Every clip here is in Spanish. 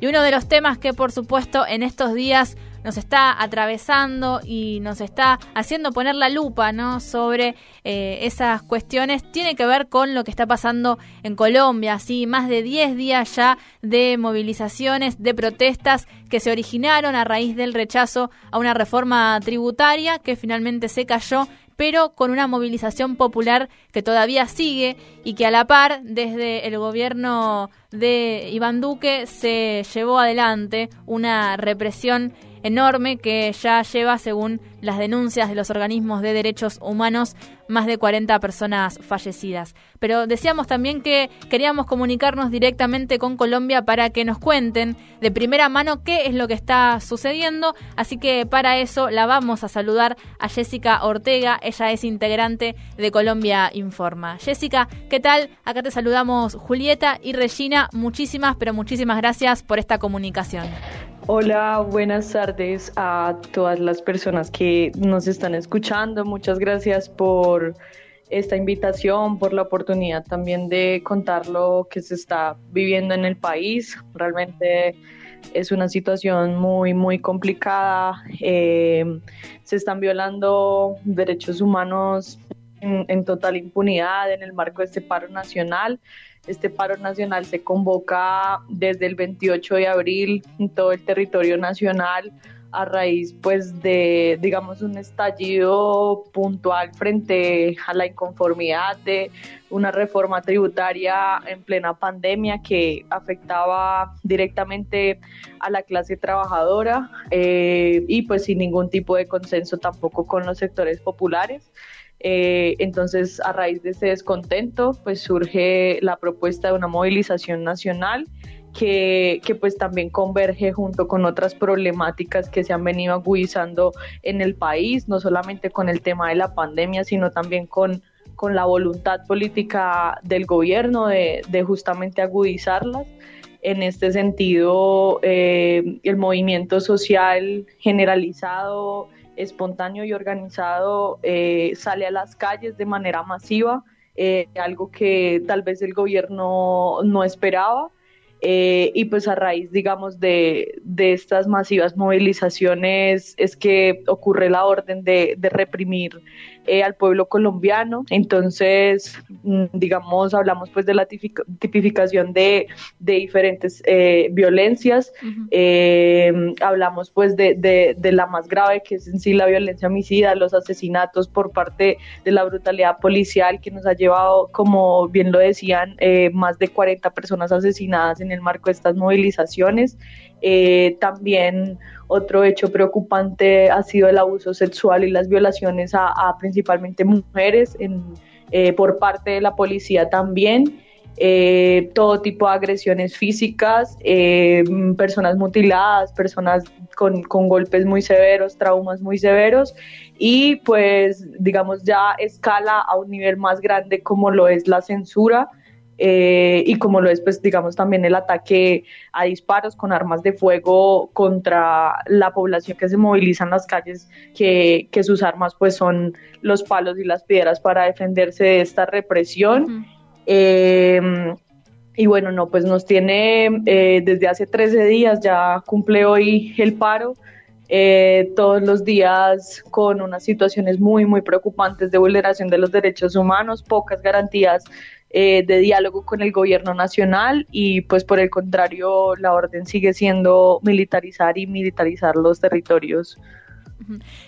Y uno de los temas que por supuesto en estos días nos está atravesando y nos está haciendo poner la lupa ¿no? sobre eh, esas cuestiones tiene que ver con lo que está pasando en Colombia. ¿sí? Más de 10 días ya de movilizaciones, de protestas que se originaron a raíz del rechazo a una reforma tributaria que finalmente se cayó pero con una movilización popular que todavía sigue y que a la par, desde el gobierno de Iván Duque, se llevó adelante una represión enorme que ya lleva, según las denuncias de los organismos de derechos humanos, más de 40 personas fallecidas. Pero decíamos también que queríamos comunicarnos directamente con Colombia para que nos cuenten de primera mano qué es lo que está sucediendo, así que para eso la vamos a saludar a Jessica Ortega, ella es integrante de Colombia Informa. Jessica, ¿qué tal? Acá te saludamos Julieta y Regina, muchísimas, pero muchísimas gracias por esta comunicación. Hola, buenas tardes a todas las personas que nos están escuchando. Muchas gracias por esta invitación, por la oportunidad también de contar lo que se está viviendo en el país. Realmente es una situación muy, muy complicada. Eh, se están violando derechos humanos en, total impunidad en el marco de este paro nacional. Este paro nacional se convoca desde el 28 de abril en todo el territorio nacional a raíz pues de digamos un estallido puntual frente a la inconformidad de una reforma tributaria en plena pandemia que afectaba directamente a la clase trabajadora eh, y pues sin ningún tipo de consenso tampoco con los sectores populares. Eh, entonces, a raíz de ese descontento, pues surge la propuesta de una movilización nacional que, que, pues también converge junto con otras problemáticas que se han venido agudizando en el país, no solamente con el tema de la pandemia, sino también con, con la voluntad política del gobierno de, de justamente agudizarlas. En este sentido, eh, el movimiento social generalizado espontáneo y organizado eh, sale a las calles de manera masiva, eh, algo que tal vez el gobierno no esperaba. Eh, y pues a raíz, digamos, de, de, estas masivas movilizaciones es que ocurre la orden de, de reprimir eh, al pueblo colombiano. Entonces, mm, digamos, hablamos pues de la tipificación de, de diferentes eh, violencias, hablamos pues de, de, de, la más grave que es en sí la violencia homicida, los asesinatos por parte de la brutalidad policial que nos ha llevado, como bien lo decían, más de 40 personas asesinadas en el marco de estas movilizaciones. también otro hecho preocupante ha sido el abuso sexual y las violaciones a, principalmente mujeres eh, por parte de la policía también. Eh, todo tipo de agresiones físicas, eh, personas mutiladas, personas con, con, golpes muy severos, traumas muy severos y pues digamos ya escala a un nivel más grande como lo es la censura eh, y como lo es, pues digamos también el ataque a disparos con armas de fuego contra la población que se moviliza en las calles, que, que sus armas pues son los palos y las piedras para defenderse de esta represión. Eh, y bueno, no, pues nos tiene eh, desde hace 13 días, ya cumple hoy el paro. todos los días con unas situaciones muy, muy preocupantes de vulneración de los derechos humanos, pocas garantías eh, de diálogo con el gobierno nacional y pues por el contrario la orden sigue siendo militarizar y militarizar los territorios.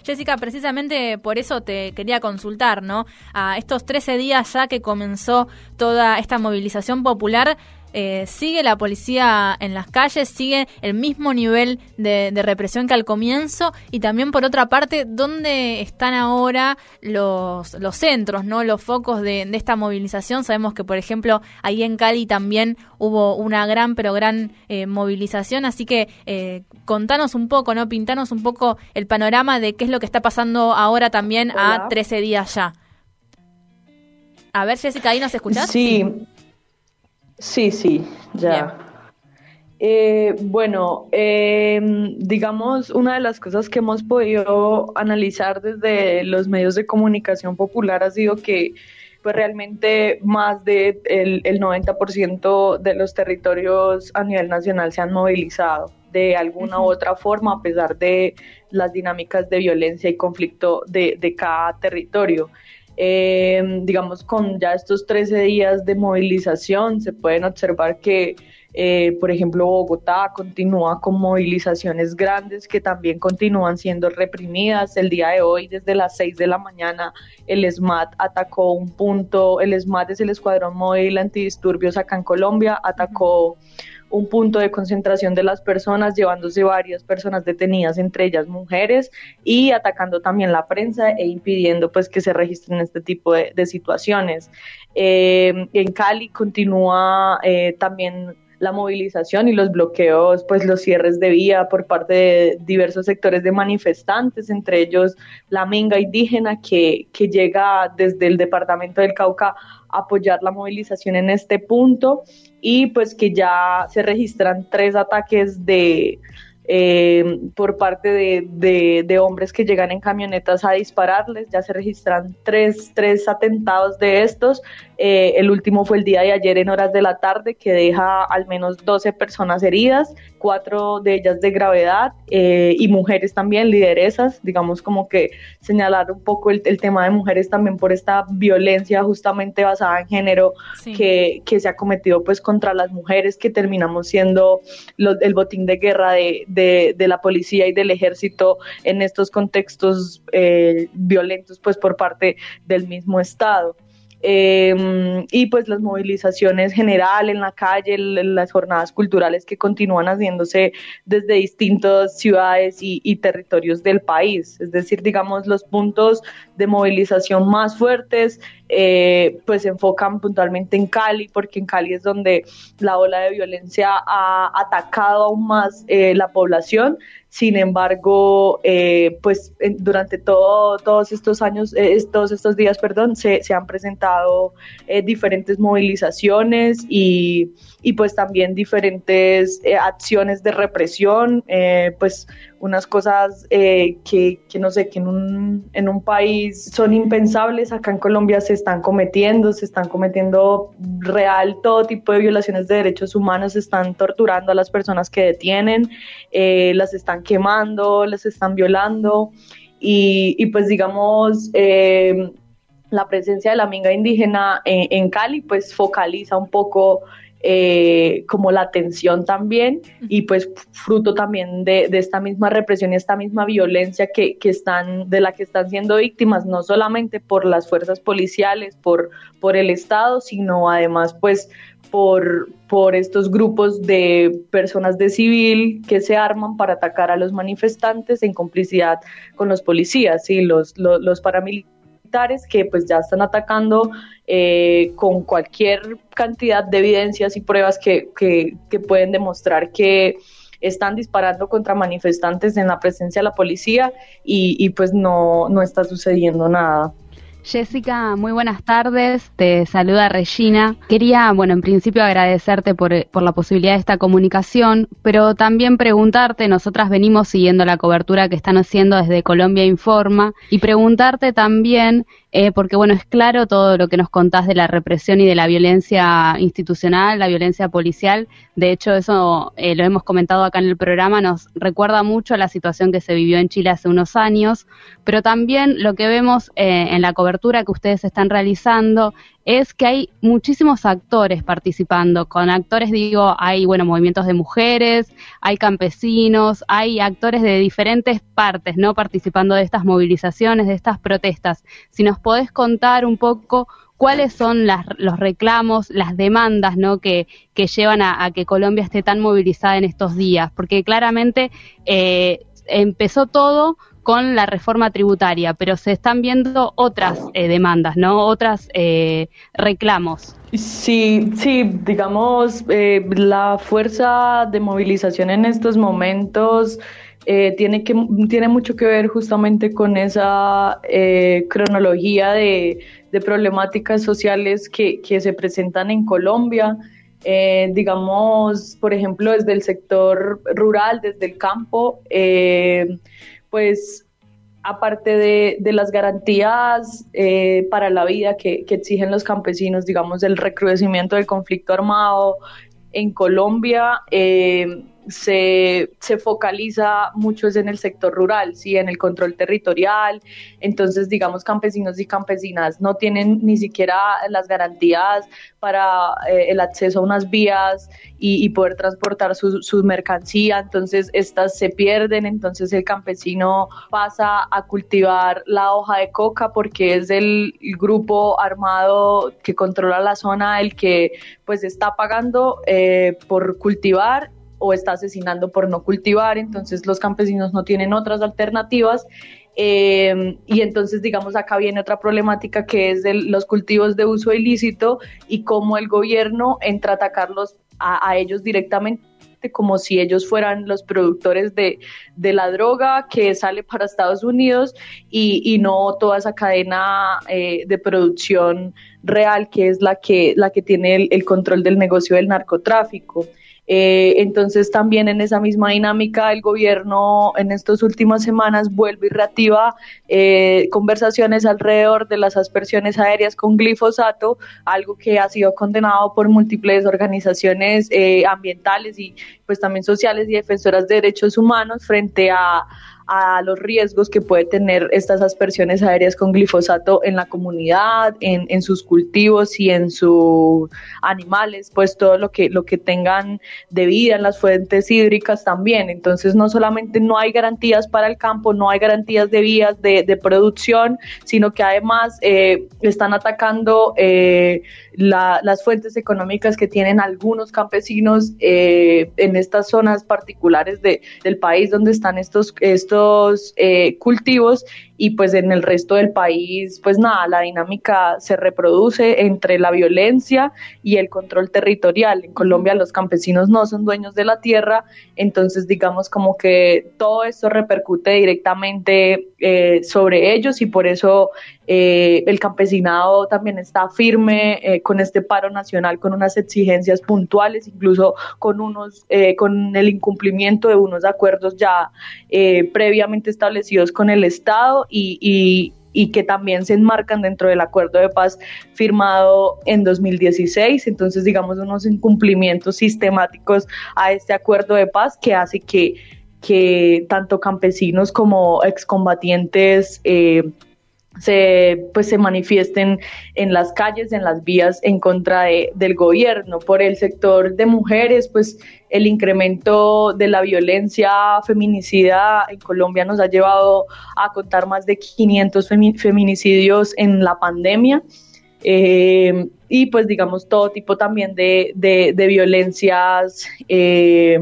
Jessica, precisamente por eso te quería consultar, ¿no? A estos 13 días ya que comenzó toda esta movilización popular, eh, sigue la policía en las calles, sigue el mismo nivel de, represión que al comienzo y también por otra parte, ¿dónde están ahora los, los centros, no los focos de, esta movilización? Sabemos que, por ejemplo, ahí en Cali también hubo una gran, pero gran eh, movilización, así que eh, contanos un poco, ¿no? Pintanos un poco el panorama de qué es lo que está pasando ahora también a 13 días ya. A ver, Jessica, ¿ahí nos escuchás? Sí. Sí, sí, ya. Eh, bueno, em, digamos, una de las cosas que hemos podido analizar desde los medios de comunicación popular ha sido que pues realmente más de el, el 90% de los territorios a nivel nacional se han movilizado de alguna u otra forma, a pesar de las dinámicas de violencia y conflicto de, de cada territorio. Eh, digamos, con ya estos 13 días de movilización, se pueden observar que, eh, por ejemplo, Bogotá continúa con movilizaciones grandes que también continúan siendo reprimidas. El día de hoy, desde las 6 de la mañana, el SMAT atacó un punto, el SMAT es el Escuadrón Móvil Antidisturbios acá en Colombia, atacó un punto de concentración de las personas, llevándose varias personas detenidas, entre ellas mujeres, y atacando también la prensa e impidiendo pues que se registren este tipo de, situaciones. Eh, en Cali continúa eh, también la movilización y los bloqueos, pues los cierres de vía por parte de diversos sectores de manifestantes, entre ellos la Minga indígena que, que llega desde el departamento del Cauca a apoyar la movilización en este punto. Y pues que ya se registran tres ataques de eh, por parte de, de, hombres que llegan en camionetas a dispararles. Ya se registran tres, tres atentados de estos. Eh, el último fue el día de ayer en horas de la tarde, que deja al menos 12 personas heridas, cuatro de ellas de gravedad eh, y mujeres también, lideresas, digamos como que señalar un poco el, tema de mujeres también por esta violencia justamente basada en género que, que, se ha cometido pues contra las mujeres, que terminamos siendo el botín de guerra de, de, de, la policía y del ejército en estos contextos eh, violentos pues por parte del mismo Estado. Em, y pues las movilizaciones general en la calle, las jornadas culturales que continúan haciéndose desde distintas ciudades y, territorios del país. Es decir, digamos, los puntos de movilización más fuertes eh, pues se enfocan puntualmente en Cali, porque en Cali es donde la ola de violencia ha atacado aún más eh, la población. Sin embargo, eh, pues durante todo, todos estos años, todos estos días, perdón, se, se han presentado diferentes movilizaciones y, y, pues también diferentes acciones de represión, pues unas cosas que, que, no sé, que en un, en un país son impensables, acá en Colombia se están cometiendo, se están cometiendo real todo tipo de violaciones de derechos humanos, se están torturando a las personas que detienen, las están quemando, les están violando. Y, pues digamos, eh, la presencia de la minga indígena en, Cali pues focaliza un poco eh, como la atención también y pues fruto también de, esta misma represión y esta misma violencia que, que, están, de la que están siendo víctimas, no solamente por las fuerzas policiales, por, por el Estado, sino además pues por, por estos grupos de personas de civil que se arman para atacar a los manifestantes en complicidad con los policías y los, los, paramilitares que pues ya están atacando eh, con cualquier cantidad de evidencias y pruebas que, que, pueden demostrar que están disparando contra manifestantes en la presencia de la policía y, y pues no, no está sucediendo nada. Jessica, muy buenas tardes. Te saluda Regina. Quería, bueno, en principio agradecerte por, por, la posibilidad de esta comunicación, pero también preguntarte, nosotras venimos siguiendo la cobertura que están haciendo desde Colombia Informa, y preguntarte también eh, porque bueno, es claro todo lo que nos contás de la represión y de la violencia institucional, la violencia policial. De hecho, eso eh, lo hemos comentado acá en el programa, nos recuerda mucho a la situación que se vivió en Chile hace unos años, pero también lo que vemos eh, en la cobertura que ustedes están realizando es que hay muchísimos actores participando. Con actores digo, hay bueno, movimientos de mujeres, hay campesinos, hay actores de diferentes partes, ¿no? participando de estas movilizaciones, de estas protestas. Si nos podés contar un poco cuáles son los reclamos, las demandas ¿no? que, que llevan a, que Colombia esté tan movilizada en estos días, porque claramente eh, empezó todo con la reforma tributaria, pero se están viendo otras eh, demandas, ¿no? Otras eh, reclamos. Sí, sí, digamos, eh, la fuerza de movilización en estos momentos tiene, que, tiene mucho que ver justamente con esa cronología de, problemáticas sociales que, que, se presentan en Colombia. digamos, por ejemplo, desde el sector rural, desde el campo, pues aparte de, las garantías eh, para la vida que, exigen los campesinos, digamos, del recrudecimiento del conflicto armado en Colombia, eh, se, se, focaliza mucho en el sector rural, ¿sí? en el control territorial. Entonces, digamos, campesinos y campesinas no tienen ni siquiera las garantías para eh, el acceso a unas vías y, poder transportar su, su, mercancía. Entonces, estas se pierden. Entonces, el campesino pasa a cultivar la hoja de coca porque es el grupo armado que controla la zona el que pues está pagando eh, por cultivar o está asesinando por no cultivar, entonces los campesinos no tienen otras alternativas. Eh, y entonces, digamos, acá viene otra problemática que es de los cultivos de uso ilícito y cómo el gobierno entra a atacarlos a, ellos directamente como si ellos fueran los productores de, la droga que sale para Estados Unidos y, no toda esa cadena eh, de producción real que es la que, la que tiene el control del negocio del narcotráfico. Eh, entonces también en esa misma dinámica el gobierno en estas últimas semanas vuelve y reactiva eh, conversaciones alrededor de las aspersiones aéreas con glifosato, algo que ha sido condenado por múltiples organizaciones eh, ambientales y pues también sociales y defensoras de derechos humanos frente a a los riesgos que puede tener estas aspersiones aéreas con glifosato en la comunidad, en, en sus cultivos y en sus animales, pues todo lo que, lo que tengan de vida en las fuentes hídricas también. Entonces no solamente no hay garantías para el campo, no hay garantías de vías de, de producción, sino que además eh, están atacando eh, las fuentes económicas que tienen algunos campesinos eh, en estas zonas particulares de, del país donde están estos, estos eh, cultivos y pues en el resto del país, pues nada, la dinámica se reproduce entre la violencia y el control territorial. En Colombia los campesinos no son dueños de la tierra, entonces digamos como que todo esto repercute directamente eh, sobre ellos y por eso eh, el campesinado también está firme eh, con este paro nacional, con unas exigencias puntuales, incluso con unos, con el incumplimiento de unos acuerdos ya previamente establecidos con el Estado y, que también se enmarcan dentro del acuerdo de paz firmado en 2016. Entonces, digamos, unos incumplimientos sistemáticos a este acuerdo de paz que hace que, tanto campesinos como excombatientes eh, se, pues, se manifiesten en las calles, en las vías en contra de, del gobierno. Por el sector de mujeres, pues el incremento de la violencia feminicida en Colombia nos ha llevado a contar más de 500 feminicidios en la pandemia. Eh, y pues digamos todo tipo también de, de, violencias eh,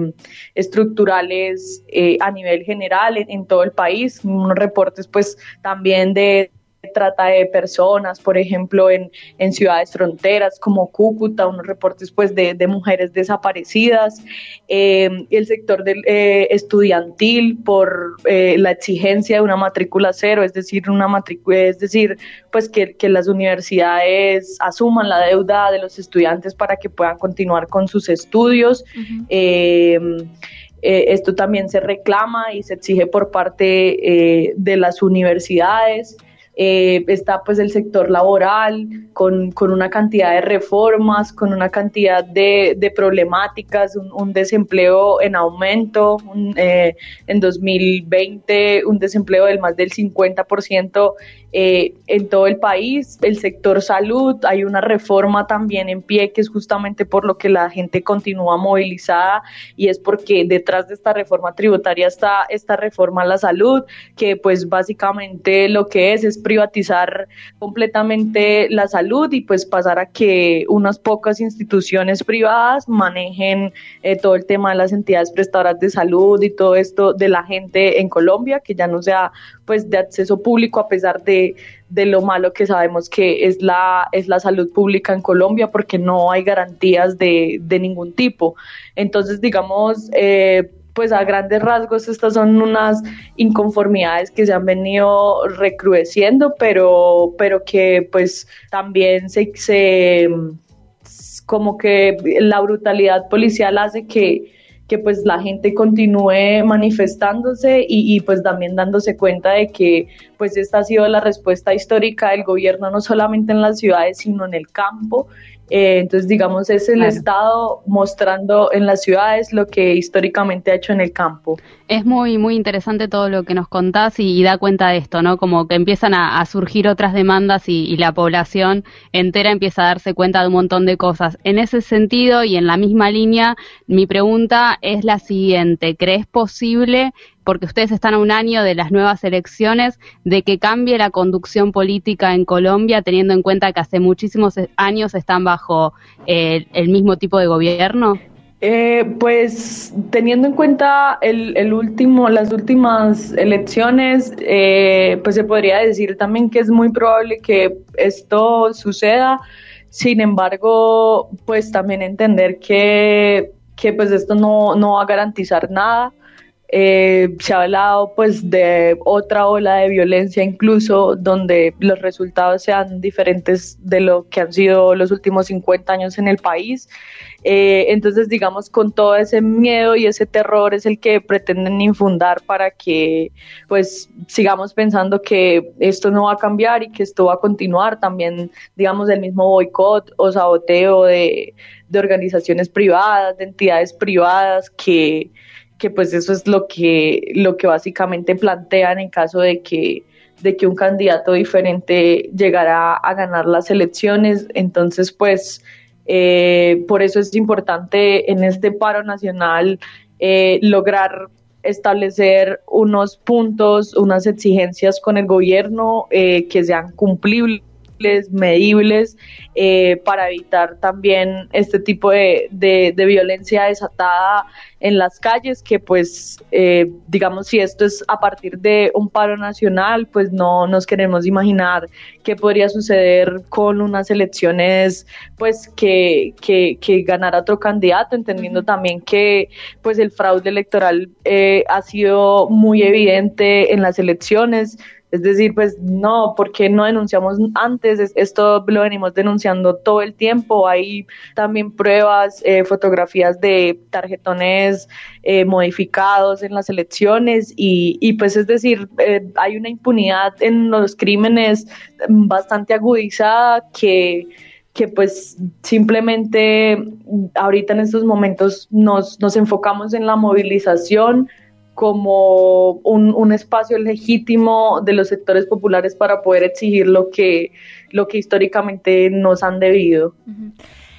estructurales eh, a nivel general en, en, todo el país, unos reportes pues también de trata de personas, por ejemplo, en, en ciudades fronteras como Cúcuta, unos reportes pues de, de mujeres desaparecidas, eh, el sector del, eh, estudiantil por eh, la exigencia de una matrícula cero, es decir, una matrícula, es decir, pues que, que, las universidades asuman la deuda de los estudiantes para que puedan continuar con sus estudios. esto también se reclama y se exige por parte de las universidades. Eh, está pues el sector laboral con, con, una cantidad de reformas, con una cantidad de, de problemáticas, un, desempleo en aumento, eh, en 2020 un desempleo del más del 50% eh, en todo el país. El sector salud, hay una reforma también en pie que es justamente por lo que la gente continúa movilizada y es porque detrás de esta reforma tributaria está esta reforma a la salud, que pues básicamente lo que es es privatizar completamente la salud y pues pasar a que unas pocas instituciones privadas manejen eh, todo el tema de las entidades prestadoras de salud y todo esto de la gente en Colombia, que ya no sea pues de acceso público a pesar de, de, lo malo que sabemos que es la, es la salud pública en Colombia porque no hay garantías de, de ningún tipo. Entonces, digamos, eh, pues a grandes rasgos estas son unas inconformidades que se han venido recrudeciendo, pero, pero que pues también se, se como que la brutalidad policial hace que que pues la gente continúe manifestándose y, y, pues también dándose cuenta de que pues esta ha sido la respuesta histórica del gobierno no solamente en las ciudades sino en el campo eh, entonces, digamos, es el Estado mostrando en las ciudades lo que históricamente ha hecho en el campo. Es muy, muy interesante todo lo que nos contás y, da cuenta de esto, ¿no? Como que empiezan a, surgir otras demandas y, la población entera empieza a darse cuenta de un montón de cosas. En ese sentido y en la misma línea, mi pregunta es la siguiente. ¿Crees posible porque ustedes están a un año de las nuevas elecciones, de que cambie la conducción política en Colombia, teniendo en cuenta que hace muchísimos años están bajo eh, el mismo tipo de gobierno? Eh, pues teniendo en cuenta el, último, las últimas elecciones, eh, pues se podría decir también que es muy probable que esto suceda. Sin embargo, pues también entender que, que pues esto no, no va a garantizar nada. Eh, se ha hablado pues de otra ola de violencia incluso donde los resultados sean diferentes de lo que han sido los últimos 50 años en el país. Eh, entonces digamos con todo ese miedo y ese terror es el que pretenden infundar para que pues sigamos pensando que esto no va a cambiar y que esto va a continuar. También digamos el mismo boicot o saboteo de, de organizaciones privadas, de entidades privadas que que pues eso es lo que, lo que básicamente plantean en caso de que, de que un candidato diferente llegara a ganar las elecciones. Entonces, pues, eh, por eso es importante en este paro nacional eh, lograr establecer unos puntos, unas exigencias con el gobierno eh, que sean cumplibles medibles, eh, para evitar también este tipo de, de, violencia desatada en las calles, que pues eh, digamos si esto es a partir de un paro nacional, pues no nos queremos imaginar qué podría suceder con unas elecciones pues que, que, que ganara otro candidato, entendiendo también que pues el fraude electoral eh, ha sido muy evidente en las elecciones, es decir, pues no, porque no denunciamos antes? Esto lo venimos denunciando todo el tiempo. Hay también pruebas, eh, fotografías de tarjetones eh, modificados en las elecciones y, y pues es decir, eh, hay una impunidad en los crímenes bastante agudizada que que pues simplemente ahorita en estos momentos nos, nos enfocamos en la movilización, como un, espacio legítimo de los sectores populares para poder exigir lo que, lo que históricamente nos han debido.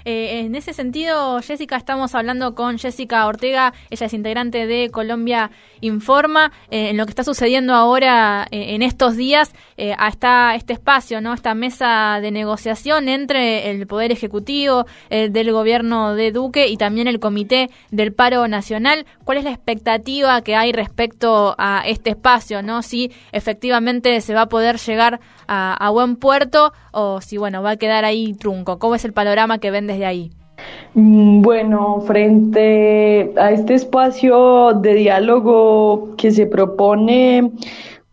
Eh, en ese sentido, Jessica, estamos hablando con Jessica Ortega, ella es integrante de Colombia Informa, eh, en lo que está sucediendo ahora eh, en estos días, está este espacio, no esta mesa de negociación entre el Poder Ejecutivo del gobierno de Duque y también el Comité del Paro Nacional. ¿Cuál es la expectativa que hay respecto a este espacio? ¿no? Si efectivamente se va a poder llegar a, buen puerto o si bueno va a quedar ahí trunco. ¿Cómo es el panorama que ven desde ahí? Mm, bueno, frente a este espacio de diálogo que se propone,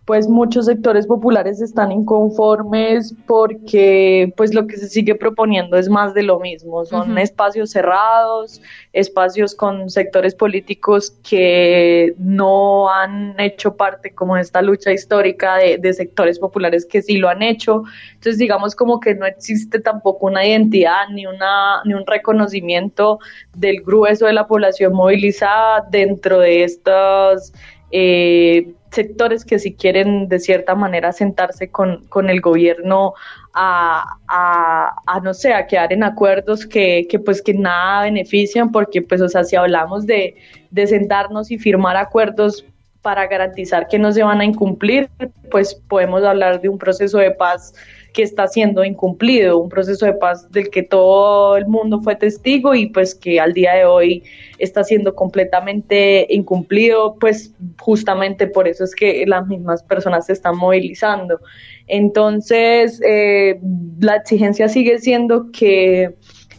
pues muchos sectores populares están inconformes porque pues lo que se sigue proponiendo es más de lo mismo, son espacios cerrados, espacios con sectores políticos que no han hecho parte como de esta lucha histórica de, de sectores populares que sí lo han hecho, entonces digamos como que no existe tampoco una identidad ni una ni un reconocimiento del grueso de la población movilizada dentro de estas eh, sectores que si quieren de cierta manera sentarse con, con el gobierno a, a, no sé, a quedar en acuerdos que, que, pues que nada benefician, porque pues o sea, si hablamos de, de sentarnos y firmar acuerdos para garantizar que no se van a incumplir, pues podemos hablar de un proceso de paz que está siendo incumplido, un proceso de paz del que todo el mundo fue testigo y pues que al día de hoy está siendo completamente incumplido, pues justamente por eso es que las mismas personas se están movilizando. Entonces, eh, la exigencia sigue siendo que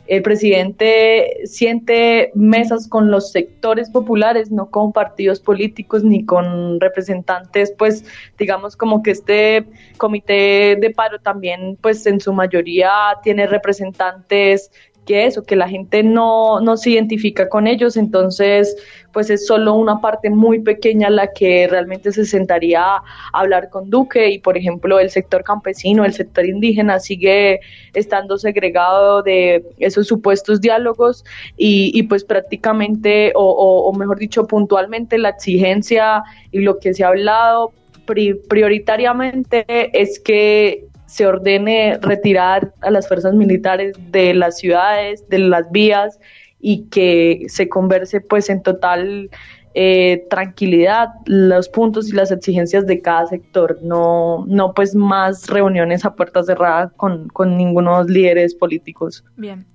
el presidente siente mesas con los sectores populares, no con partidos políticos ni con representantes, pues digamos como que este comité de paro también, pues en su mayoría tiene representantes que eso, que la gente no, no se identifica con ellos, entonces pues es solo una parte muy pequeña la que realmente se sentaría a hablar con Duque y por ejemplo el sector campesino, el sector indígena sigue estando segregado de esos supuestos diálogos y, pues prácticamente o, mejor dicho puntualmente la exigencia y lo que se ha hablado prioritariamente es que se ordene retirar a las fuerzas militares de las ciudades, de las vías y que se converse pues en total eh, tranquilidad los puntos y las exigencias de cada sector, no, no pues más reuniones a puertas cerradas con, con ninguno de los líderes políticos. Bien.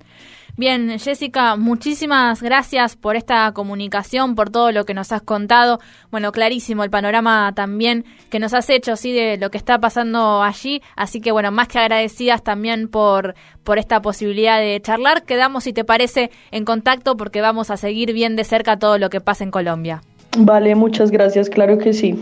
Bien, Jessica, muchísimas gracias por esta comunicación, por todo lo que nos has contado. Bueno, clarísimo el panorama también que nos has hecho, sí, de lo que está pasando allí. Así que, bueno, más que agradecidas también por, por esta posibilidad de charlar. Quedamos, si te parece, en contacto porque vamos a seguir bien de cerca todo lo que pasa en Colombia. Vale, muchas gracias, claro que sí.